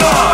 None.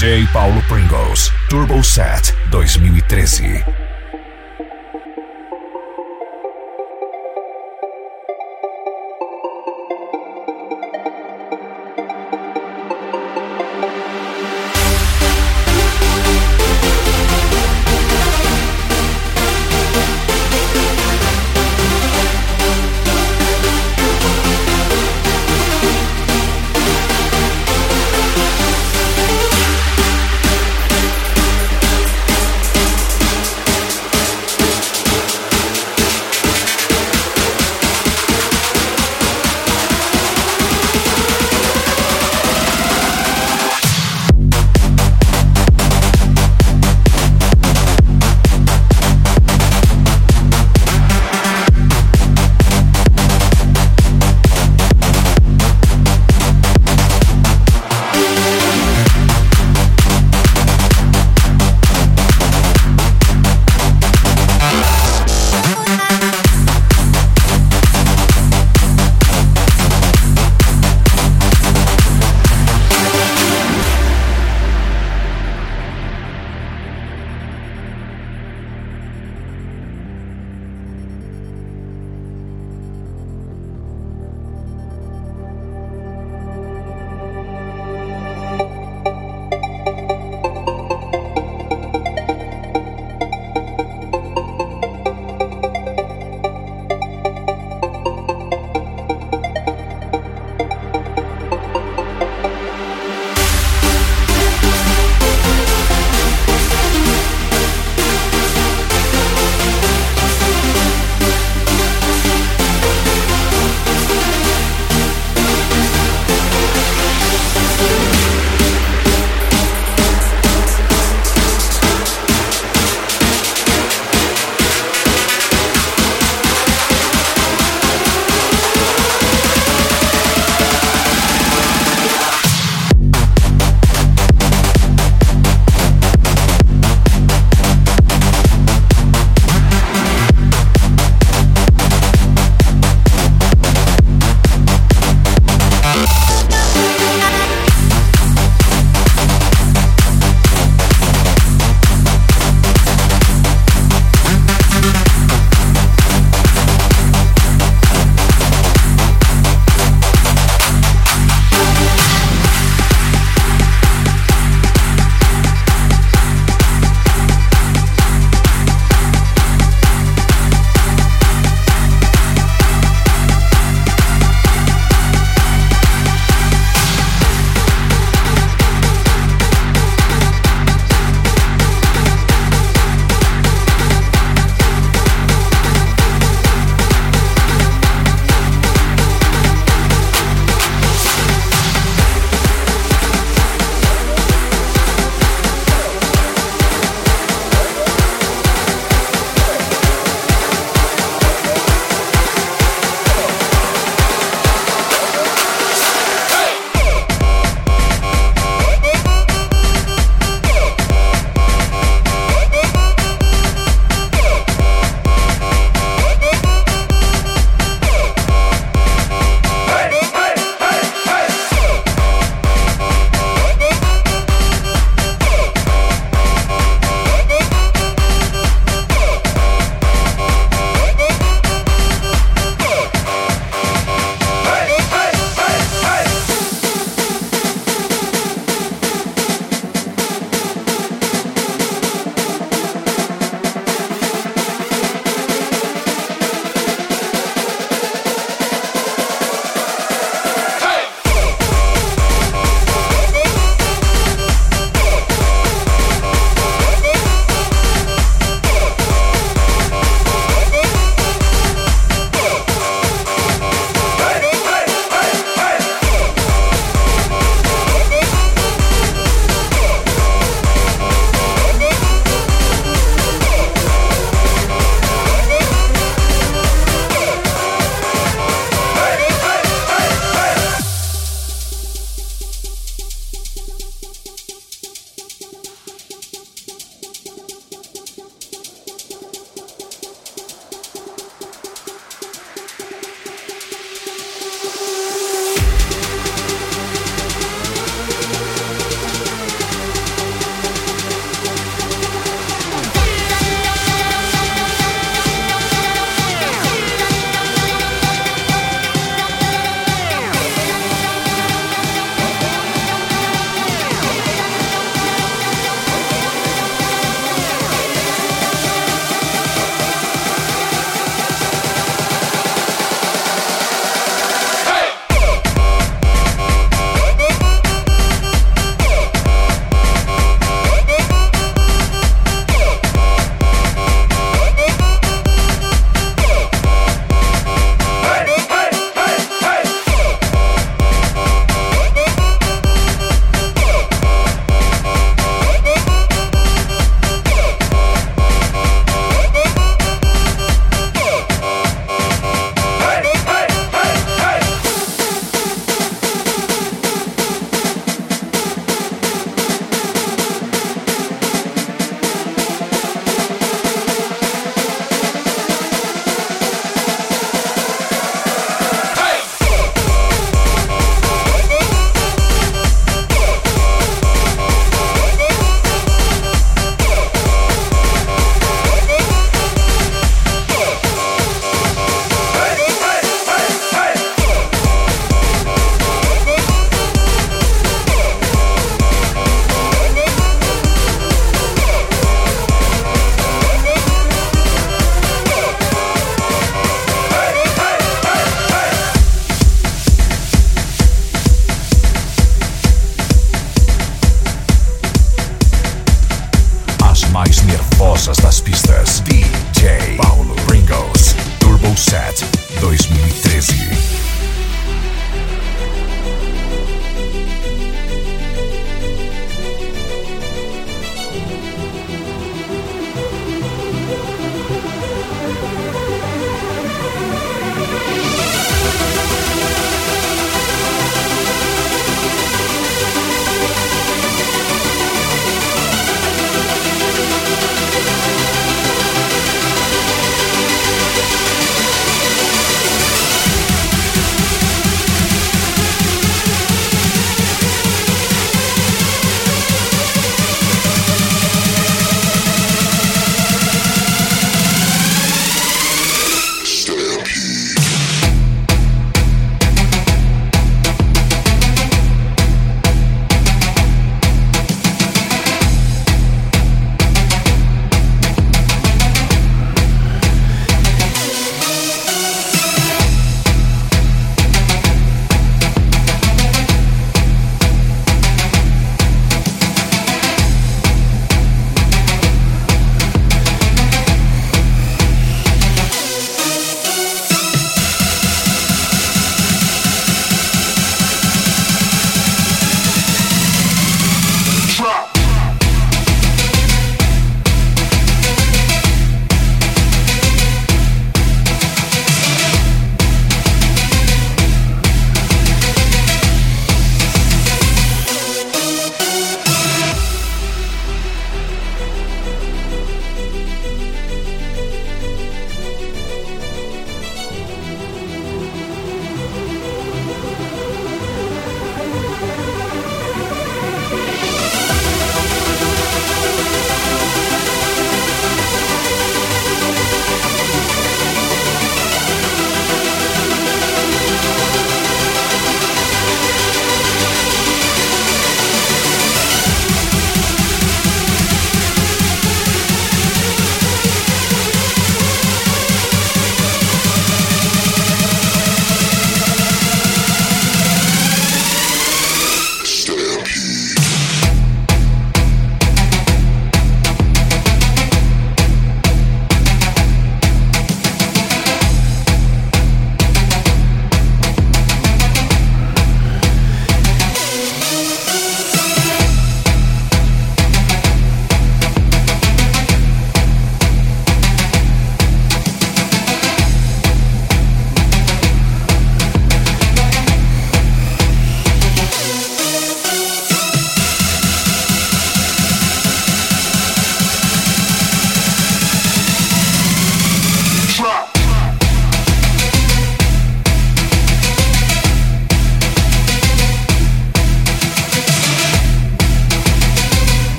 DJ Paulo Pringles, Turbo Set 2013.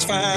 satisfied.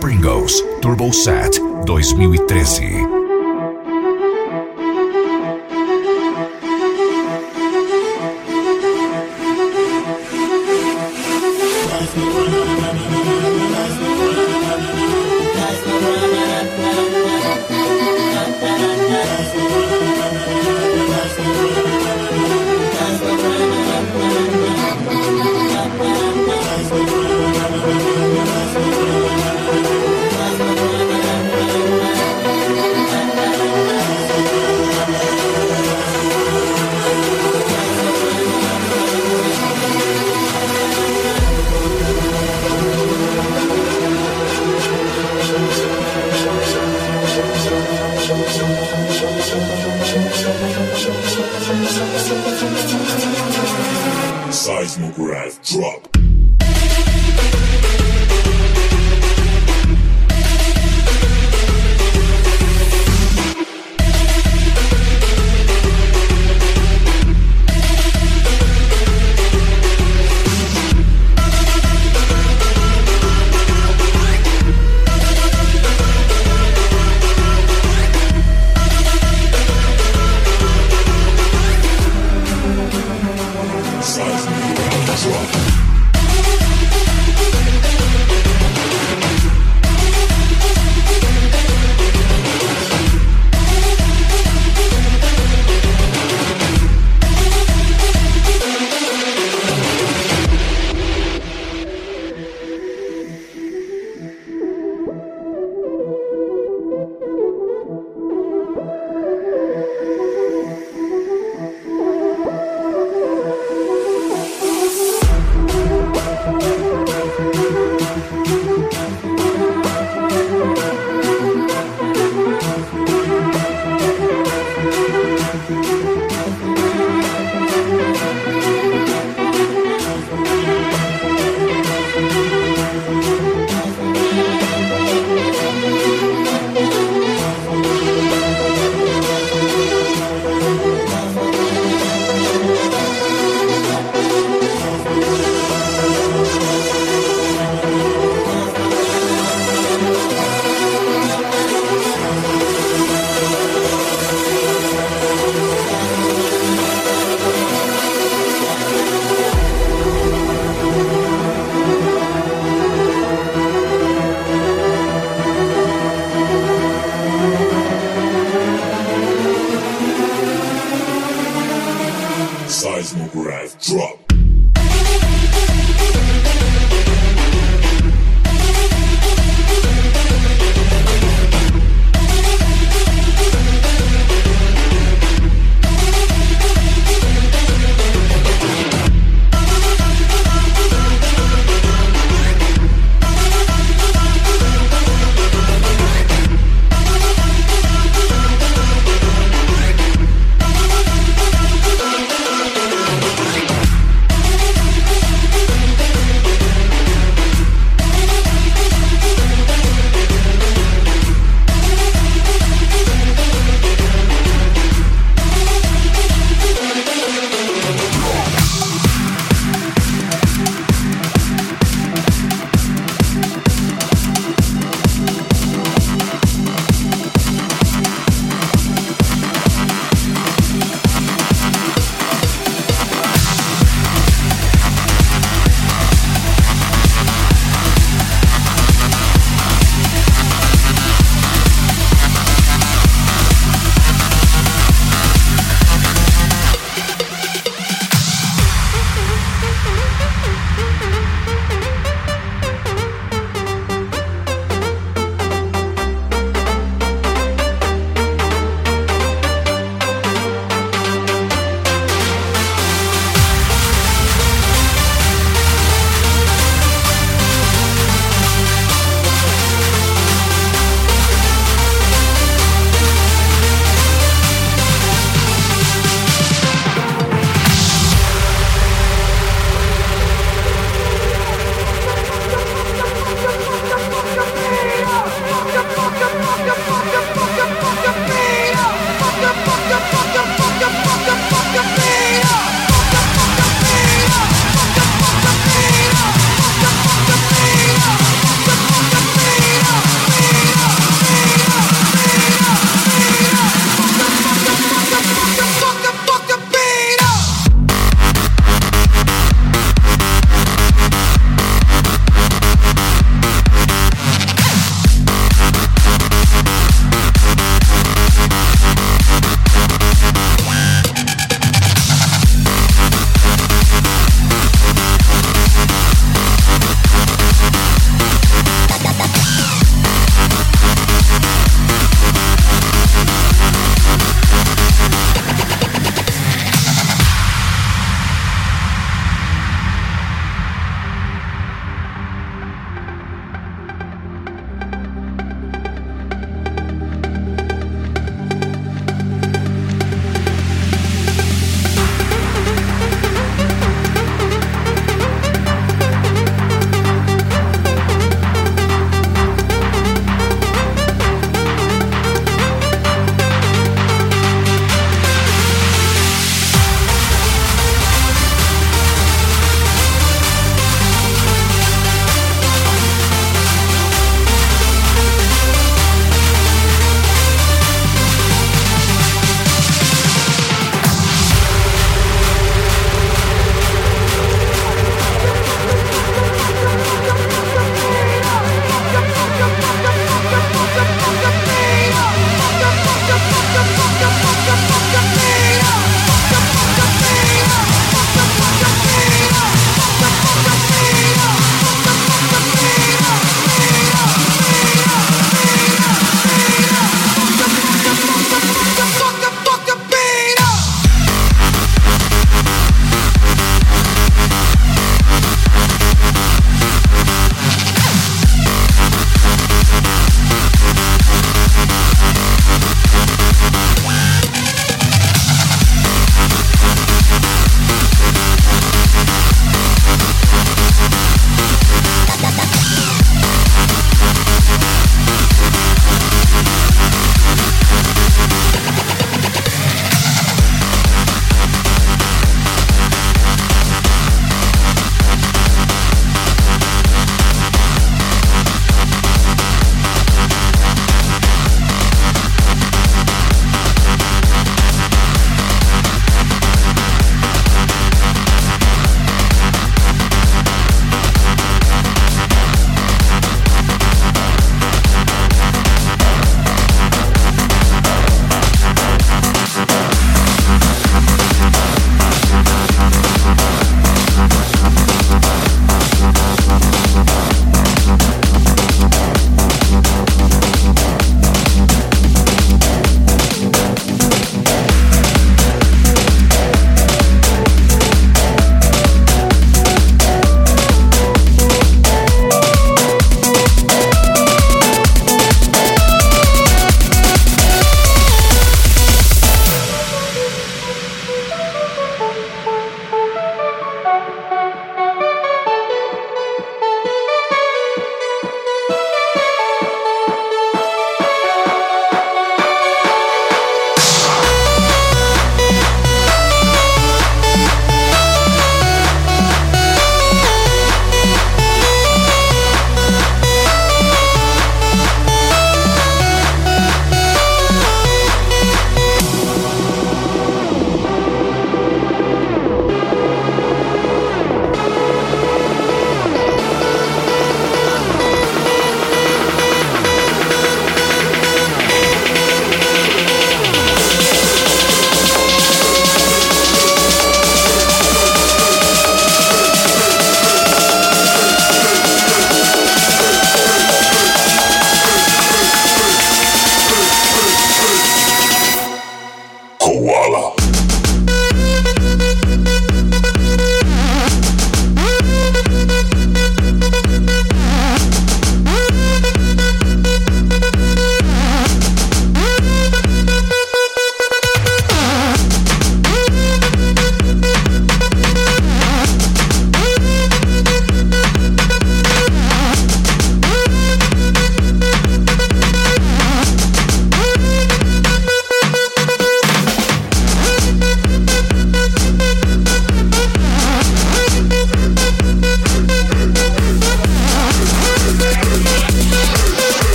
Pringles Turbo Set 2013.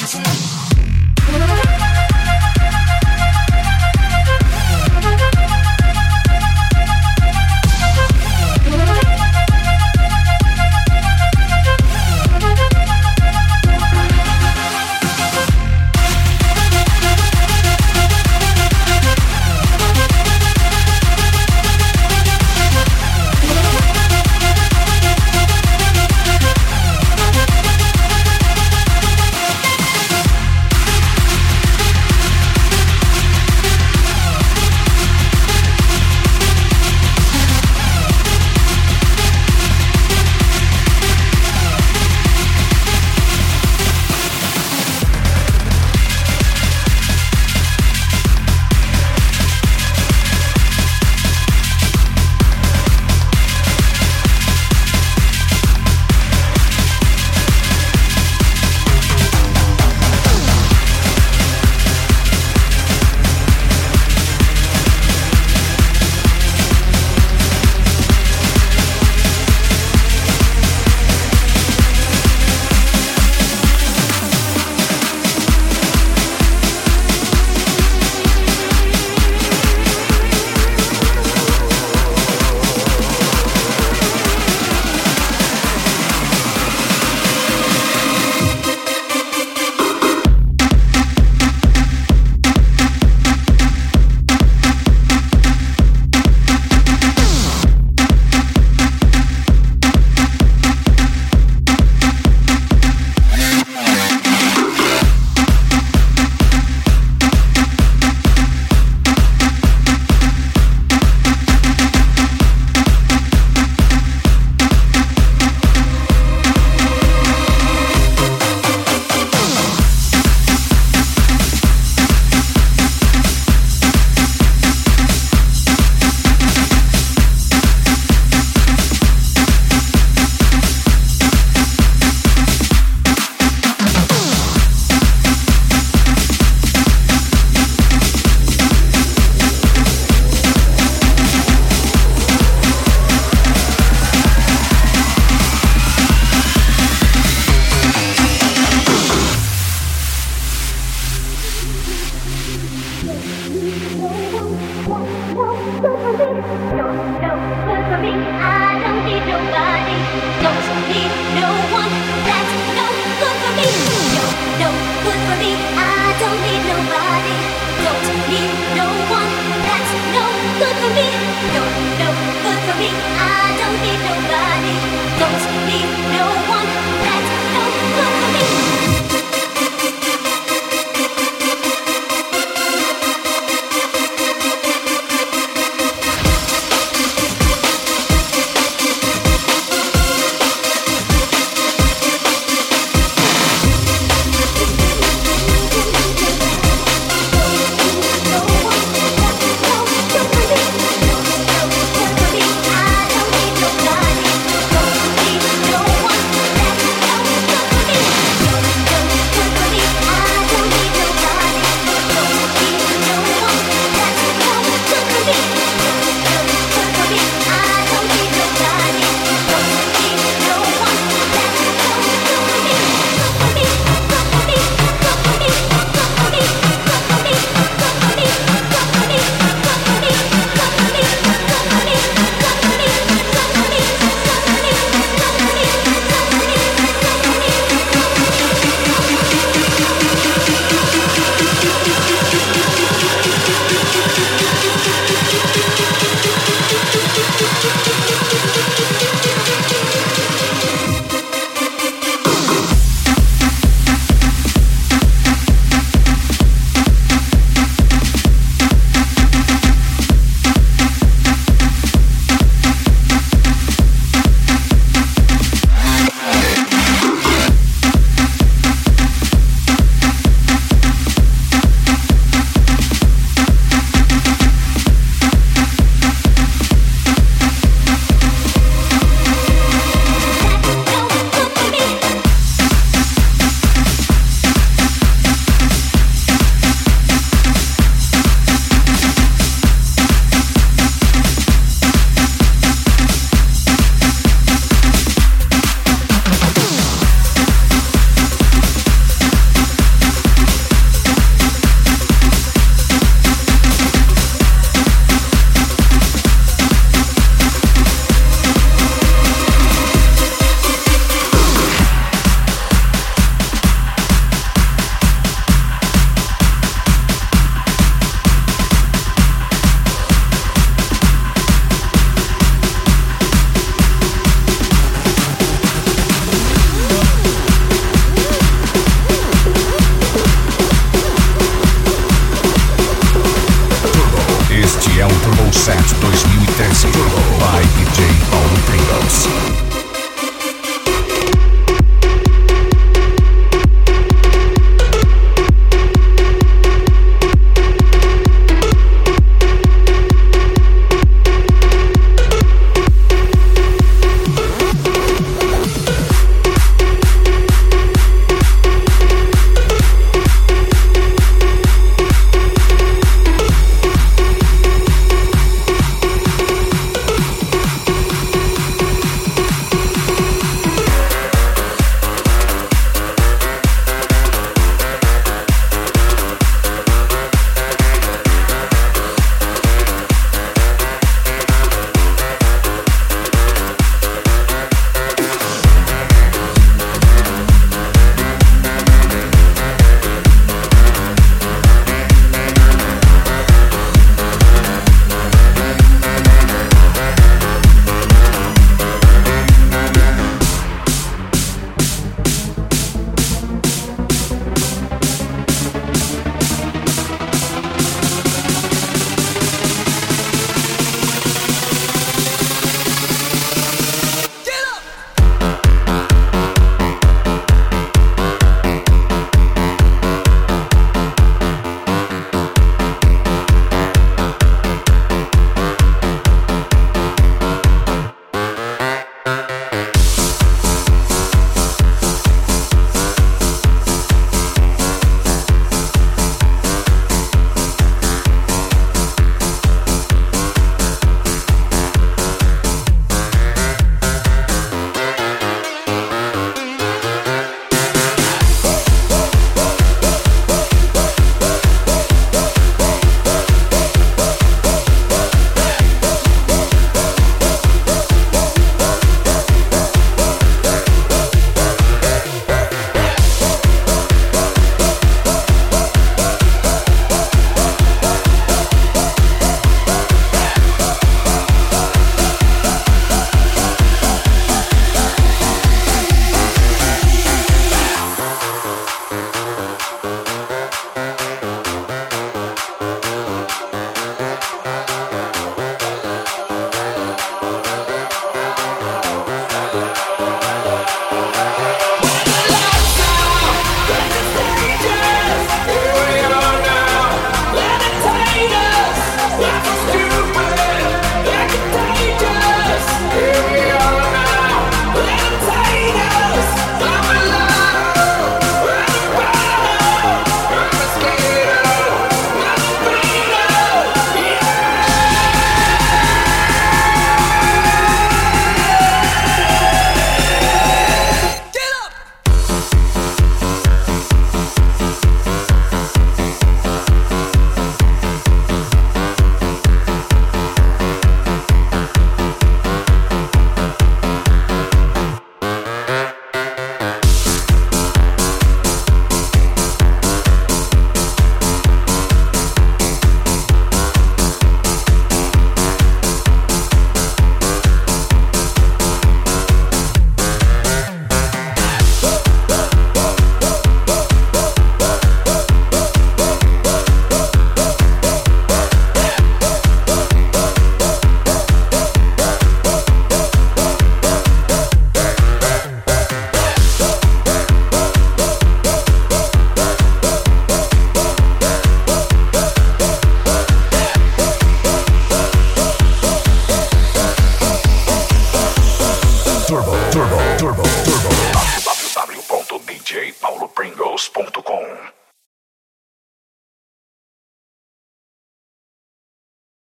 you for me.